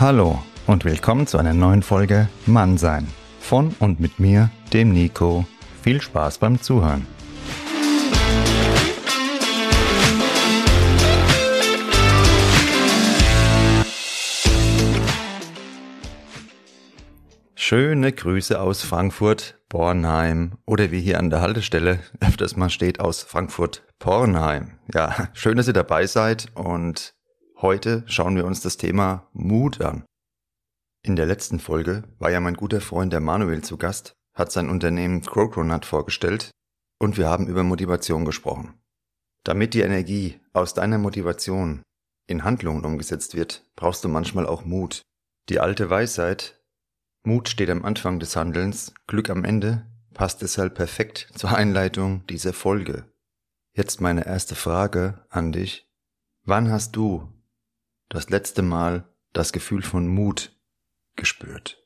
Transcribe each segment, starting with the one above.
Hallo und willkommen zu einer neuen Folge Mannsein. Von und mit mir, dem Nico. Viel Spaß beim Zuhören. Schöne Grüße aus Frankfurt, Bornheim oder wie hier an der Haltestelle öfters mal steht aus Frankfurt, Pornheim. Ja, schön, dass ihr dabei seid und heute schauen wir uns das Thema Mut an. In der letzten Folge war ja mein guter Freund der Manuel zu Gast, hat sein Unternehmen Crocronut vorgestellt und wir haben über Motivation gesprochen. Damit die Energie aus deiner Motivation in Handlungen umgesetzt wird, brauchst du manchmal auch Mut. Die alte Weisheit, Mut steht am Anfang des Handelns, Glück am Ende, passt deshalb perfekt zur Einleitung dieser Folge. Jetzt meine erste Frage an dich. Wann hast du das letzte Mal das Gefühl von Mut gespürt?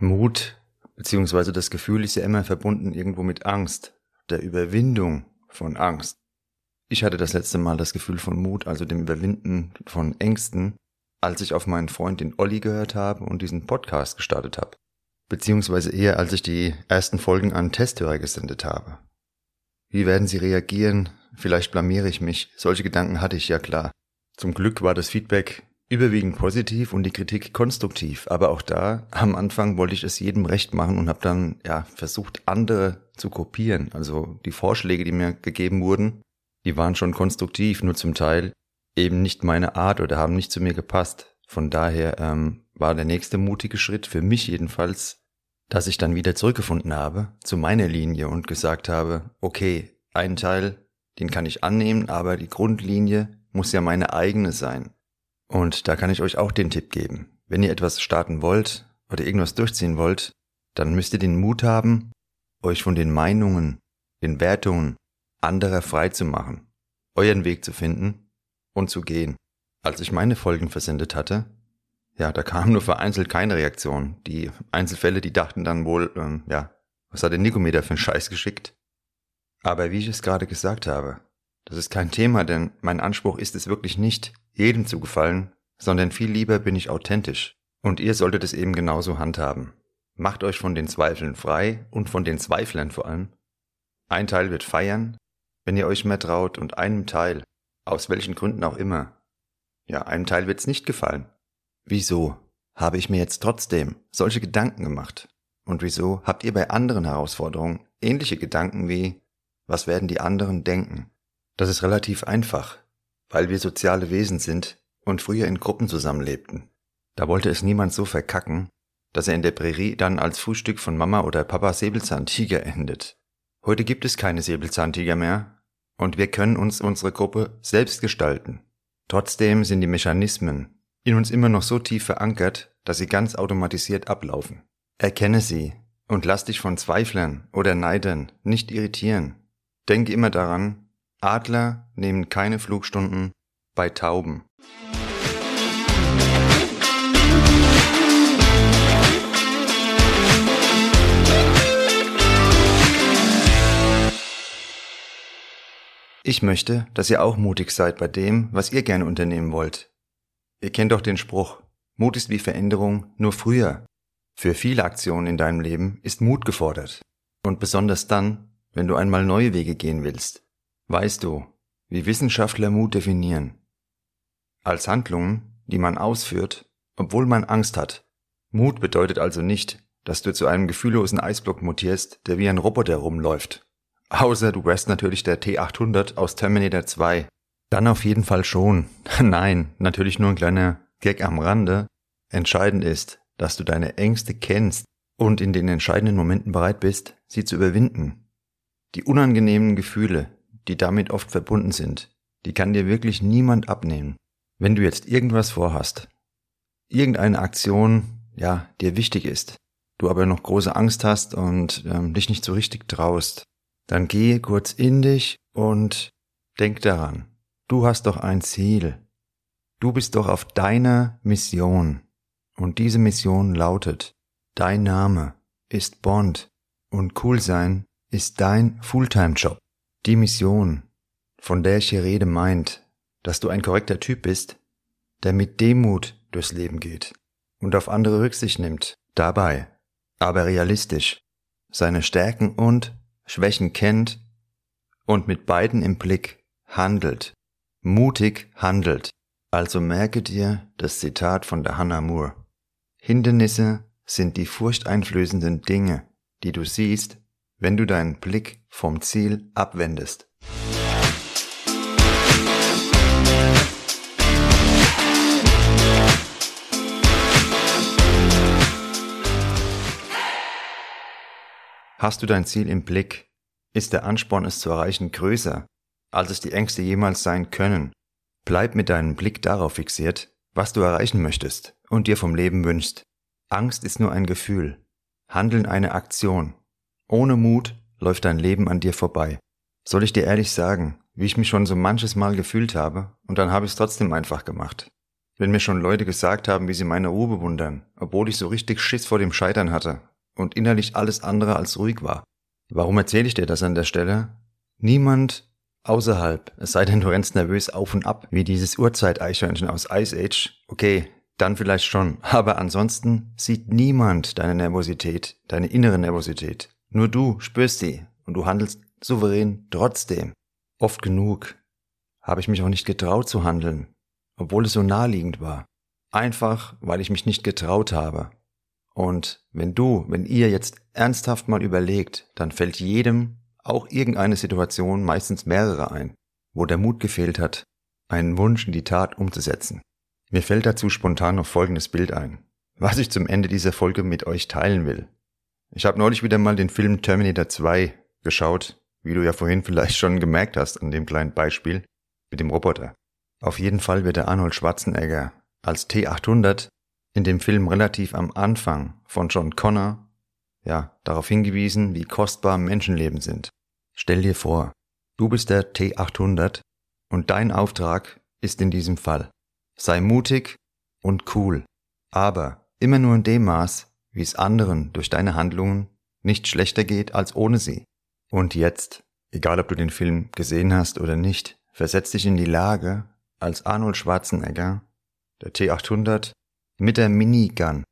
Mut beziehungsweise das Gefühl ist ja immer verbunden irgendwo mit Angst, der Überwindung von Angst. Ich hatte das letzte Mal das Gefühl von Mut, also dem Überwinden von Ängsten, als ich auf meinen Freund den Olli gehört habe und diesen Podcast gestartet habe. Beziehungsweise eher, als ich die ersten Folgen an Testhörer gesendet habe. Wie werden sie reagieren? Vielleicht blamiere ich mich. Solche Gedanken hatte ich ja klar. Zum Glück war das Feedback überwiegend positiv und die Kritik konstruktiv. Aber auch da, am Anfang wollte ich es jedem recht machen und habe dann ja versucht, andere zu kopieren. Also die Vorschläge, die mir gegeben wurden, die waren schon konstruktiv, nur zum Teil eben nicht meine Art oder haben nicht zu mir gepasst. Von daher ähm, war der nächste mutige Schritt für mich jedenfalls, dass ich dann wieder zurückgefunden habe zu meiner Linie und gesagt habe, okay, einen Teil, den kann ich annehmen, aber die Grundlinie muss ja meine eigene sein. Und da kann ich euch auch den Tipp geben. Wenn ihr etwas starten wollt oder irgendwas durchziehen wollt, dann müsst ihr den Mut haben, euch von den Meinungen, den Wertungen anderer frei zu machen, euren Weg zu finden und zu gehen. Als ich meine Folgen versendet hatte, ja, da kam nur vereinzelt keine Reaktion. Die Einzelfälle, die dachten dann wohl, ähm, ja, was hat der Nikometer für einen Scheiß geschickt? Aber wie ich es gerade gesagt habe, das ist kein Thema, denn mein Anspruch ist es wirklich nicht, jedem zu gefallen, sondern viel lieber bin ich authentisch. Und ihr solltet es eben genauso handhaben. Macht euch von den Zweifeln frei und von den Zweiflern vor allem. Ein Teil wird feiern, wenn ihr euch mehr traut und einem Teil, aus welchen Gründen auch immer, ja, einem Teil wird's nicht gefallen. Wieso habe ich mir jetzt trotzdem solche Gedanken gemacht? Und wieso habt ihr bei anderen Herausforderungen ähnliche Gedanken wie, was werden die anderen denken? Das ist relativ einfach weil wir soziale Wesen sind und früher in Gruppen zusammenlebten. Da wollte es niemand so verkacken, dass er in der Prärie dann als Frühstück von Mama oder Papa Säbelzahntiger endet. Heute gibt es keine Säbelzahntiger mehr und wir können uns unsere Gruppe selbst gestalten. Trotzdem sind die Mechanismen in uns immer noch so tief verankert, dass sie ganz automatisiert ablaufen. Erkenne sie und lass dich von Zweiflern oder Neidern nicht irritieren. Denke immer daran, Adler nehmen keine Flugstunden bei Tauben. Ich möchte, dass ihr auch mutig seid bei dem, was ihr gerne unternehmen wollt. Ihr kennt doch den Spruch, Mut ist wie Veränderung, nur früher. Für viele Aktionen in deinem Leben ist Mut gefordert. Und besonders dann, wenn du einmal neue Wege gehen willst. Weißt du, wie Wissenschaftler Mut definieren? Als Handlungen, die man ausführt, obwohl man Angst hat. Mut bedeutet also nicht, dass du zu einem gefühllosen Eisblock mutierst, der wie ein Roboter rumläuft. Außer du wärst natürlich der T800 aus Terminator 2. Dann auf jeden Fall schon. Nein, natürlich nur ein kleiner Gag am Rande. Entscheidend ist, dass du deine Ängste kennst und in den entscheidenden Momenten bereit bist, sie zu überwinden. Die unangenehmen Gefühle, die damit oft verbunden sind, die kann dir wirklich niemand abnehmen. Wenn du jetzt irgendwas vorhast, irgendeine Aktion, ja, dir wichtig ist, du aber noch große Angst hast und ähm, dich nicht so richtig traust, dann geh kurz in dich und denk daran, du hast doch ein Ziel. Du bist doch auf deiner Mission. Und diese Mission lautet, dein Name, ist Bond und cool sein ist dein Fulltime-Job. Die Mission, von der ich hier rede, meint, dass du ein korrekter Typ bist, der mit Demut durchs Leben geht und auf andere Rücksicht nimmt, dabei, aber realistisch, seine Stärken und Schwächen kennt und mit beiden im Blick handelt, mutig handelt. Also merke dir das Zitat von der Hannah Moore. Hindernisse sind die furchteinflößenden Dinge, die du siehst, wenn du deinen Blick vom Ziel abwendest. Hast du dein Ziel im Blick, ist der Ansporn, es zu erreichen, größer, als es die Ängste jemals sein können. Bleib mit deinem Blick darauf fixiert, was du erreichen möchtest und dir vom Leben wünschst. Angst ist nur ein Gefühl, Handeln eine Aktion. Ohne Mut läuft dein Leben an dir vorbei. Soll ich dir ehrlich sagen, wie ich mich schon so manches Mal gefühlt habe, und dann habe ich es trotzdem einfach gemacht. Wenn mir schon Leute gesagt haben, wie sie meine Ruhe bewundern, obwohl ich so richtig Schiss vor dem Scheitern hatte und innerlich alles andere als ruhig war. Warum erzähle ich dir das an der Stelle? Niemand außerhalb, es sei denn du rennst nervös auf und ab, wie dieses Urzeit-Eichhörnchen aus Ice Age, okay, dann vielleicht schon, aber ansonsten sieht niemand deine Nervosität, deine innere Nervosität. Nur du spürst sie und du handelst souverän trotzdem. Oft genug habe ich mich auch nicht getraut zu handeln, obwohl es so naheliegend war. Einfach, weil ich mich nicht getraut habe. Und wenn du, wenn ihr jetzt ernsthaft mal überlegt, dann fällt jedem auch irgendeine Situation, meistens mehrere ein, wo der Mut gefehlt hat, einen Wunsch in die Tat umzusetzen. Mir fällt dazu spontan noch folgendes Bild ein, was ich zum Ende dieser Folge mit euch teilen will. Ich habe neulich wieder mal den Film Terminator 2 geschaut, wie du ja vorhin vielleicht schon gemerkt hast an dem kleinen Beispiel mit dem Roboter. Auf jeden Fall wird der Arnold Schwarzenegger als T800 in dem Film relativ am Anfang von John Connor ja darauf hingewiesen, wie kostbar Menschenleben sind. Stell dir vor, du bist der T800 und dein Auftrag ist in diesem Fall Sei mutig und cool, aber immer nur in dem Maß, wie es anderen durch deine Handlungen nicht schlechter geht als ohne sie. Und jetzt, egal ob du den Film gesehen hast oder nicht, versetz dich in die Lage, als Arnold Schwarzenegger, der T800, mit der Minigun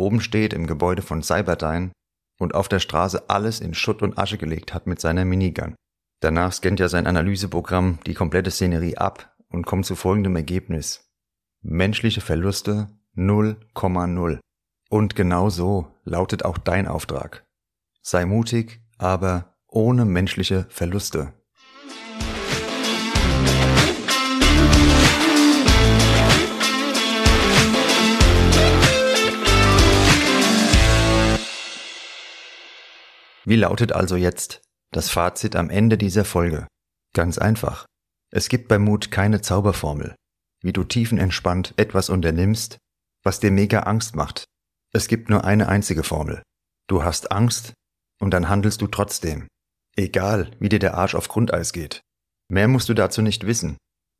oben steht im Gebäude von Cyberdyne und auf der Straße alles in Schutt und Asche gelegt hat mit seiner Minigun. Danach scannt ja sein Analyseprogramm die komplette Szenerie ab und kommt zu folgendem Ergebnis. Menschliche Verluste 0,0. Und genau so lautet auch dein Auftrag. Sei mutig, aber ohne menschliche Verluste. Wie lautet also jetzt das Fazit am Ende dieser Folge? Ganz einfach. Es gibt bei Mut keine Zauberformel wie du tiefenentspannt etwas unternimmst, was dir mega Angst macht. Es gibt nur eine einzige Formel. Du hast Angst und dann handelst du trotzdem. Egal, wie dir der Arsch auf Grundeis geht. Mehr musst du dazu nicht wissen.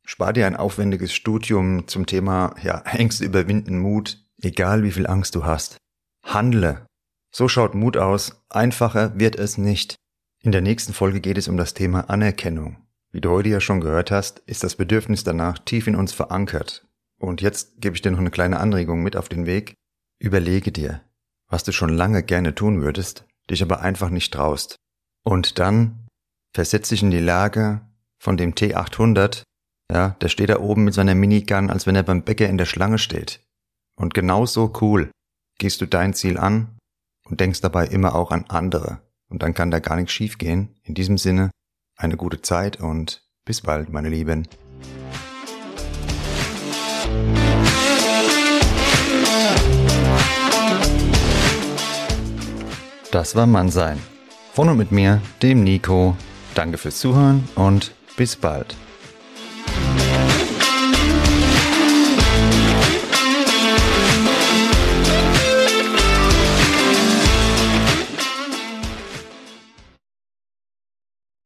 Spar dir ein aufwendiges Studium zum Thema, ja, Ängste überwinden, Mut, egal wie viel Angst du hast. Handle. So schaut Mut aus. Einfacher wird es nicht. In der nächsten Folge geht es um das Thema Anerkennung. Wie du heute ja schon gehört hast, ist das Bedürfnis danach tief in uns verankert. Und jetzt gebe ich dir noch eine kleine Anregung mit auf den Weg. Überlege dir, was du schon lange gerne tun würdest, dich aber einfach nicht traust. Und dann versetz dich in die Lage von dem T800, ja, der steht da oben mit seiner Minigun, als wenn er beim Bäcker in der Schlange steht. Und genauso cool gehst du dein Ziel an und denkst dabei immer auch an andere. Und dann kann da gar nichts schiefgehen. In diesem Sinne, eine gute Zeit und bis bald, meine Lieben. Das war Mannsein. Von und mit mir, dem Nico. Danke fürs Zuhören und bis bald.